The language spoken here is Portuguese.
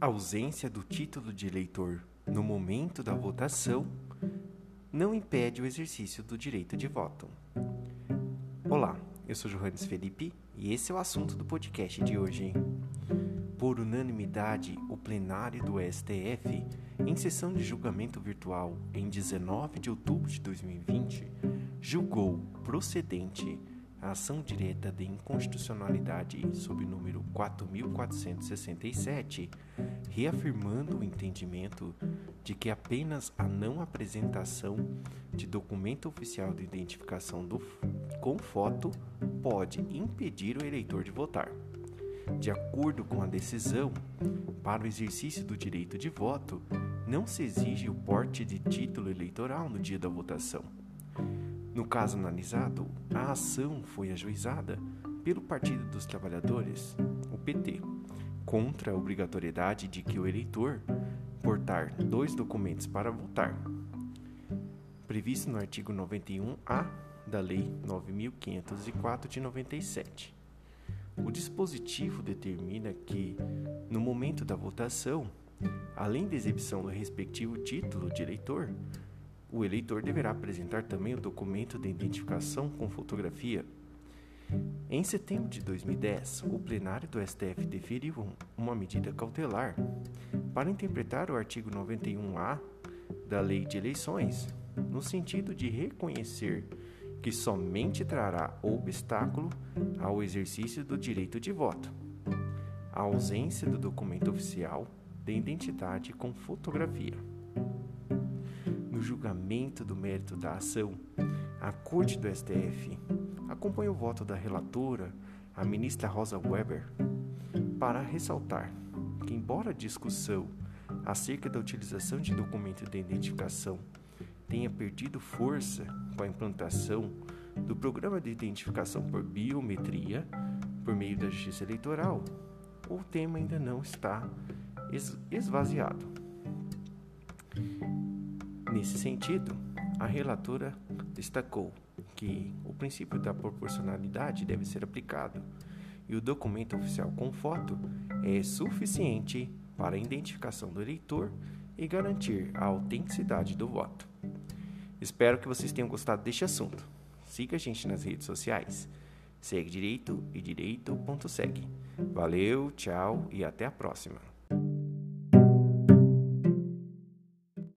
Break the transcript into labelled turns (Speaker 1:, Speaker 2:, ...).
Speaker 1: ausência do título de eleitor no momento da votação não impede o exercício do direito de voto. Olá, eu sou Johannes Felipe e esse é o assunto do podcast de hoje. Por unanimidade, o plenário do STF, em sessão de julgamento virtual em 19 de outubro de 2020, julgou procedente a ação direta de inconstitucionalidade sob o número 4467, reafirmando o entendimento de que apenas a não apresentação de documento oficial de identificação do, com foto pode impedir o eleitor de votar. De acordo com a decisão, para o exercício do direito de voto, não se exige o porte de título eleitoral no dia da votação no caso analisado, a ação foi ajuizada pelo Partido dos Trabalhadores, o PT, contra a obrigatoriedade de que o eleitor portar dois documentos para votar, previsto no artigo 91-A da Lei 9504 de 97. O dispositivo determina que, no momento da votação, além da exibição do respectivo título de eleitor, o eleitor deverá apresentar também o documento de identificação com fotografia. Em setembro de 2010, o plenário do STF deferiu uma medida cautelar para interpretar o artigo 91-A da Lei de Eleições, no sentido de reconhecer que somente trará obstáculo ao exercício do direito de voto a ausência do documento oficial de identidade com fotografia julgamento do mérito da ação, a Corte do STF acompanha o voto da relatora, a ministra Rosa Weber, para ressaltar que, embora a discussão acerca da utilização de documento de identificação tenha perdido força com a implantação do programa de identificação por biometria por meio da Justiça Eleitoral, o tema ainda não está esvaziado. Nesse sentido, a relatora destacou que o princípio da proporcionalidade deve ser aplicado e o documento oficial com foto é suficiente para a identificação do eleitor e garantir a autenticidade do voto. Espero que vocês tenham gostado deste assunto. Siga a gente nas redes sociais. Segue direito e direito.segue. Valeu, tchau e até a próxima.